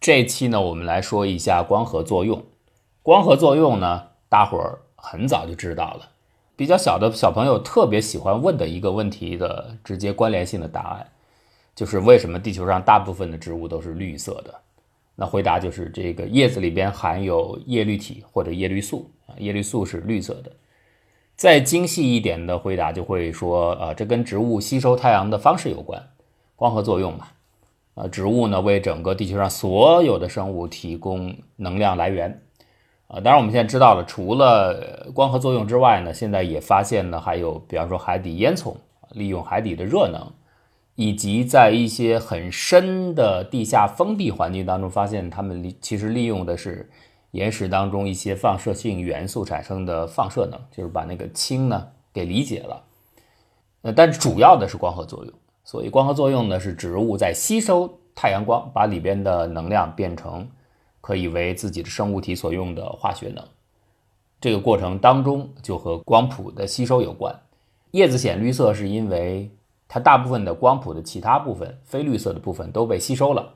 这期呢，我们来说一下光合作用。光合作用呢，大伙儿很早就知道了。比较小的小朋友特别喜欢问的一个问题的直接关联性的答案，就是为什么地球上大部分的植物都是绿色的？那回答就是这个叶子里边含有叶绿体或者叶绿素啊，叶绿素是绿色的。再精细一点的回答就会说，呃，这跟植物吸收太阳的方式有关，光合作用嘛。呃，植物呢为整个地球上所有的生物提供能量来源。啊，当然我们现在知道了，除了光合作用之外呢，现在也发现呢，还有比方说海底烟囱，利用海底的热能，以及在一些很深的地下封闭环境当中，发现它们利其实利用的是岩石当中一些放射性元素产生的放射能，就是把那个氢呢给理解了。呃，但主要的是光合作用，所以光合作用呢是植物在吸收太阳光，把里边的能量变成。可以为自己的生物体所用的化学能，这个过程当中就和光谱的吸收有关。叶子显绿色是因为它大部分的光谱的其他部分非绿色的部分都被吸收了，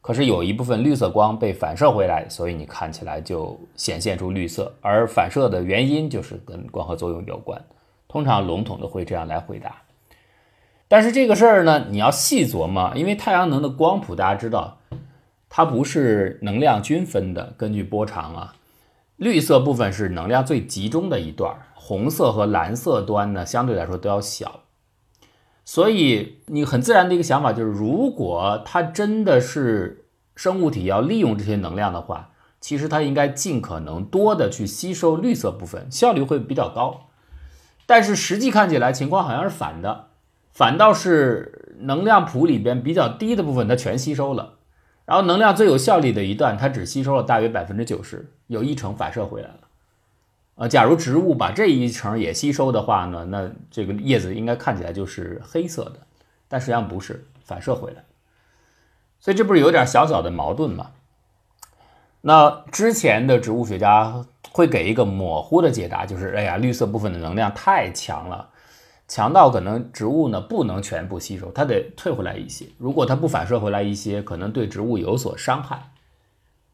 可是有一部分绿色光被反射回来，所以你看起来就显现出绿色。而反射的原因就是跟光合作用有关。通常笼统的会这样来回答。但是这个事儿呢，你要细琢磨，因为太阳能的光谱大家知道。它不是能量均分的，根据波长啊，绿色部分是能量最集中的一段，红色和蓝色端呢相对来说都要小，所以你很自然的一个想法就是，如果它真的是生物体要利用这些能量的话，其实它应该尽可能多的去吸收绿色部分，效率会比较高。但是实际看起来情况好像是反的，反倒是能量谱里边比较低的部分它全吸收了。然后能量最有效率的一段，它只吸收了大约百分之九十，有一成反射回来了。呃，假如植物把这一层也吸收的话呢，那这个叶子应该看起来就是黑色的，但实际上不是，反射回来。所以这不是有点小小的矛盾吗？那之前的植物学家会给一个模糊的解答，就是哎呀，绿色部分的能量太强了。强到可能植物呢不能全部吸收，它得退回来一些。如果它不反射回来一些，可能对植物有所伤害。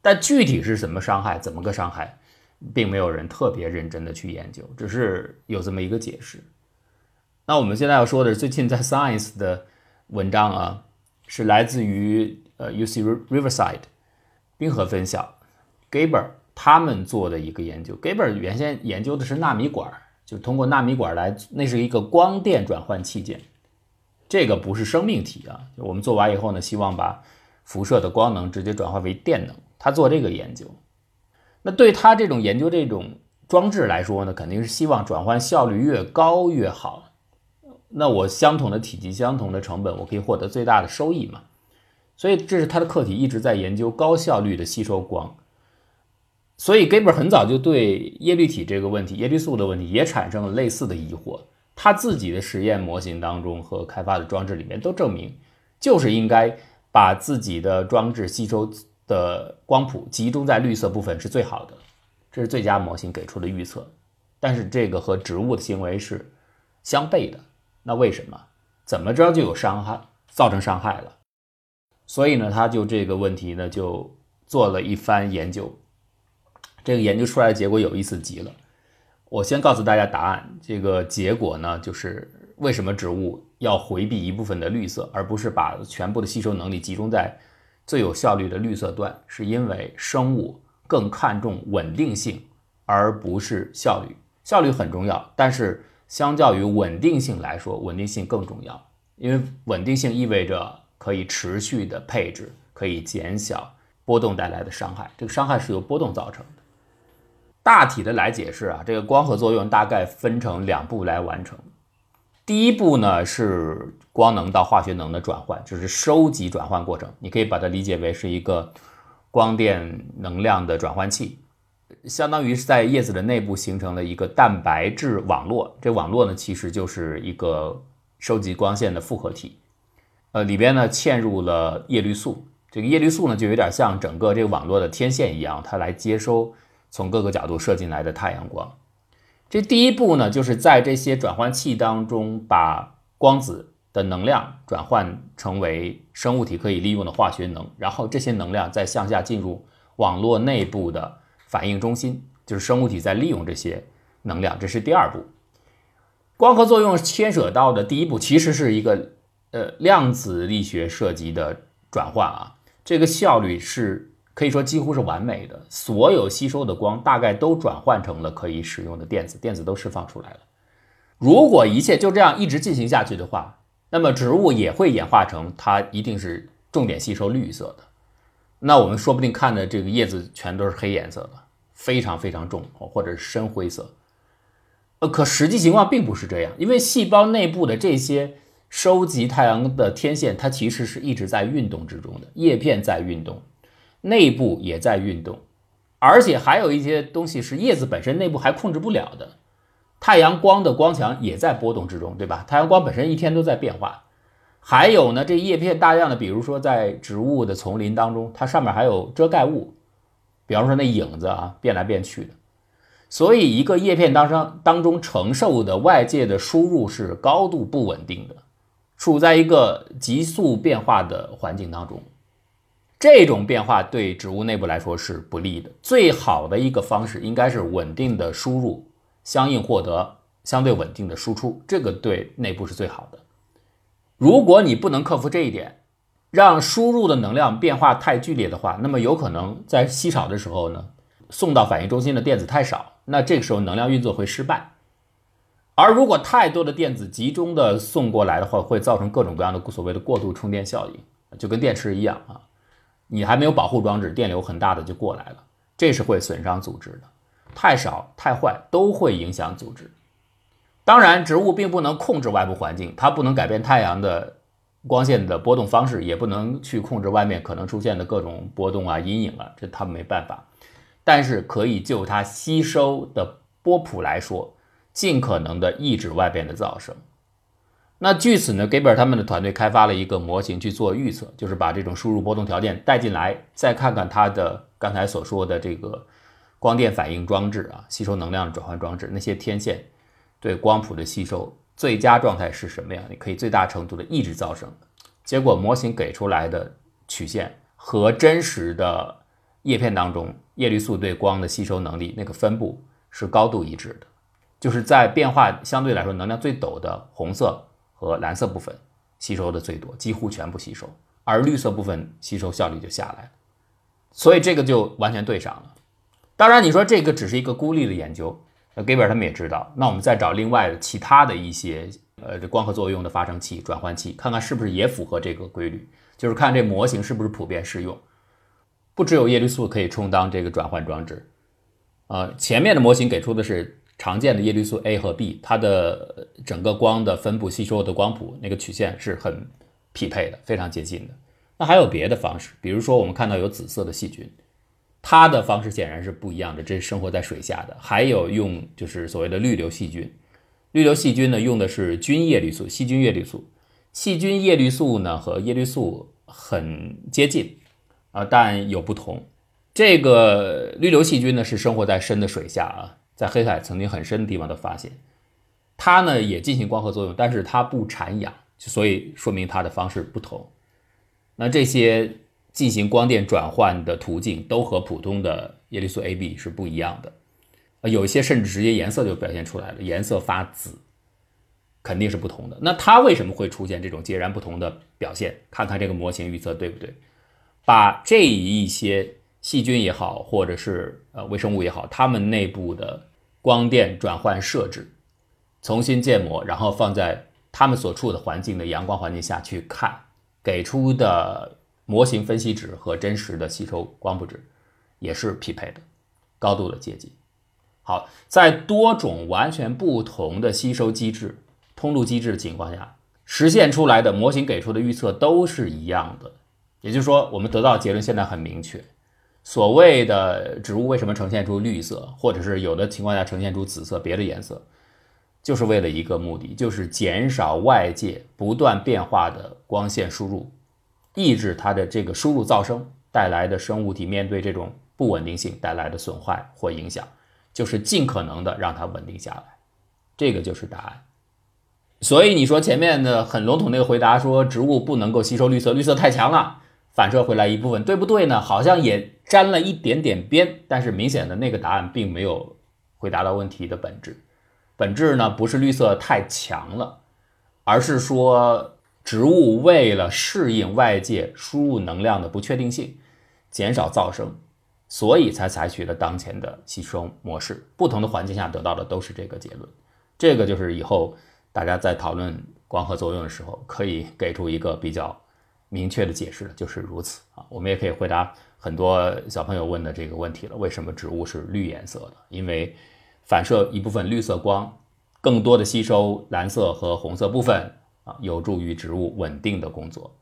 但具体是什么伤害，怎么个伤害，并没有人特别认真的去研究，只是有这么一个解释。那我们现在要说的是最近在 Science 的文章啊，是来自于呃 UC Riverside 冰河分校 Gaber 他们做的一个研究。Gaber 原先研究的是纳米管。就通过纳米管来，那是一个光电转换器件，这个不是生命体啊。我们做完以后呢，希望把辐射的光能直接转化为电能。他做这个研究，那对他这种研究这种装置来说呢，肯定是希望转换效率越高越好。那我相同的体积、相同的成本，我可以获得最大的收益嘛？所以这是他的课题，一直在研究高效率的吸收光。所以 Gaber 很早就对叶绿体这个问题、叶绿素的问题也产生了类似的疑惑。他自己的实验模型当中和开发的装置里面都证明，就是应该把自己的装置吸收的光谱集中在绿色部分是最好的，这是最佳模型给出的预测。但是这个和植物的行为是相悖的。那为什么？怎么着就有伤害，造成伤害了？所以呢，他就这个问题呢，就做了一番研究。这个研究出来的结果有意思极了。我先告诉大家答案。这个结果呢，就是为什么植物要回避一部分的绿色，而不是把全部的吸收能力集中在最有效率的绿色段，是因为生物更看重稳定性，而不是效率。效率很重要，但是相较于稳定性来说，稳定性更重要。因为稳定性意味着可以持续的配置，可以减小波动带来的伤害。这个伤害是由波动造成的。大体的来解释啊，这个光合作用大概分成两步来完成。第一步呢是光能到化学能的转换，就是收集转换过程。你可以把它理解为是一个光电能量的转换器，相当于是在叶子的内部形成了一个蛋白质网络。这网络呢其实就是一个收集光线的复合体，呃，里边呢嵌入了叶绿素。这个叶绿素呢就有点像整个这个网络的天线一样，它来接收。从各个角度射进来的太阳光，这第一步呢，就是在这些转换器当中把光子的能量转换成为生物体可以利用的化学能，然后这些能量再向下进入网络内部的反应中心，就是生物体在利用这些能量，这是第二步。光合作用牵扯到的第一步其实是一个呃量子力学涉及的转换啊，这个效率是可以说几乎是完美的，所有吸收的光大概都转换成了可以使用的电子，电子都释放出来了。如果一切就这样一直进行下去的话，那么植物也会演化成它一定是重点吸收绿色的。那我们说不定看的这个叶子全都是黑颜色的，非常非常重，或者是深灰色。呃，可实际情况并不是这样，因为细胞内部的这些收集太阳的天线，它其实是一直在运动之中的，叶片在运动，内部也在运动，而且还有一些东西是叶子本身内部还控制不了的。太阳光的光强也在波动之中，对吧？太阳光本身一天都在变化。还有呢，这叶片大量的，比如说在植物的丛林当中，它上面还有遮盖物，比方说那影子啊，变来变去的。所以一个叶片当中当中承受的外界的输入是高度不稳定的，处在一个急速变化的环境当中。这种变化对植物内部来说是不利的。最好的一个方式应该是稳定的输入。相应获得相对稳定的输出，这个对内部是最好的。如果你不能克服这一点，让输入的能量变化太剧烈的话，那么有可能在稀少的时候呢，送到反应中心的电子太少，那这个时候能量运作会失败。而如果太多的电子集中的送过来的话，会造成各种各样的所谓的过度充电效应，就跟电池一样啊，你还没有保护装置，电流很大的就过来了，这是会损伤组织的。太少太坏都会影响组织。当然，植物并不能控制外部环境，它不能改变太阳的光线的波动方式，也不能去控制外面可能出现的各种波动啊、阴影啊，这它没办法。但是可以就它吸收的波谱来说，尽可能的抑制外边的噪声。那据此呢，，Gaber 他们的团队开发了一个模型去做预测，就是把这种输入波动条件带进来，再看看它的刚才所说的这个。光电反应装置啊，吸收能量的转换装置，那些天线对光谱的吸收最佳状态是什么样？你可以最大程度的抑制噪声。结果模型给出来的曲线和真实的叶片当中叶绿素对光的吸收能力那个分布是高度一致的，就是在变化相对来说能量最陡的红色和蓝色部分吸收的最多，几乎全部吸收，而绿色部分吸收效率就下来了。所以这个就完全对上了。当然，你说这个只是一个孤立的研究，那，Gaber 他们也知道。那我们再找另外的其他的一些呃这光合作用的发生器、转换器，看看是不是也符合这个规律，就是看这模型是不是普遍适用。不只有叶绿素可以充当这个转换装置，啊，前面的模型给出的是常见的叶绿素 A 和 B，它的整个光的分布、吸收的光谱那个曲线是很匹配的，非常接近的。那还有别的方式，比如说我们看到有紫色的细菌。它的方式显然是不一样的，这是生活在水下的。还有用就是所谓的绿流细菌，绿流细菌呢用的是菌叶绿素，细菌叶绿素。细菌叶绿素呢和叶绿素很接近啊，但有不同。这个绿流细菌呢是生活在深的水下啊，在黑海曾经很深的地方都发现。它呢也进行光合作用，但是它不产氧，所以说明它的方式不同。那这些。进行光电转换的途径都和普通的叶绿素 A、B 是不一样的，有一些甚至直接颜色就表现出来了，颜色发紫，肯定是不同的。那它为什么会出现这种截然不同的表现？看看这个模型预测对不对？把这一些细菌也好，或者是呃微生物也好，它们内部的光电转换设置重新建模，然后放在他们所处的环境的阳光环境下去看，给出的。模型分析值和真实的吸收光谱值也是匹配的，高度的接近。好，在多种完全不同的吸收机制、通路机制的情况下，实现出来的模型给出的预测都是一样的。也就是说，我们得到结论现在很明确：所谓的植物为什么呈现出绿色，或者是有的情况下呈现出紫色、别的颜色，就是为了一个目的，就是减少外界不断变化的光线输入。抑制它的这个输入噪声带来的生物体面对这种不稳定性带来的损坏或影响，就是尽可能的让它稳定下来，这个就是答案。所以你说前面的很笼统那个回答说植物不能够吸收绿色，绿色太强了，反射回来一部分，对不对呢？好像也沾了一点点边，但是明显的那个答案并没有回答到问题的本质。本质呢不是绿色太强了，而是说植物为了适应外界输入能量的不确定性，减少噪声，所以才采取了当前的吸收模式。不同的环境下得到的都是这个结论。这个就是以后。大家在讨论光合作用的时候，可以给出一个比较明确的解释，就是如此啊。我们也可以回答很多小朋友问的这个问题了：为什么植物是绿颜色的？因为反射一部分绿色光，更多的吸收蓝色和红色部分啊，有助于植物稳定的工作。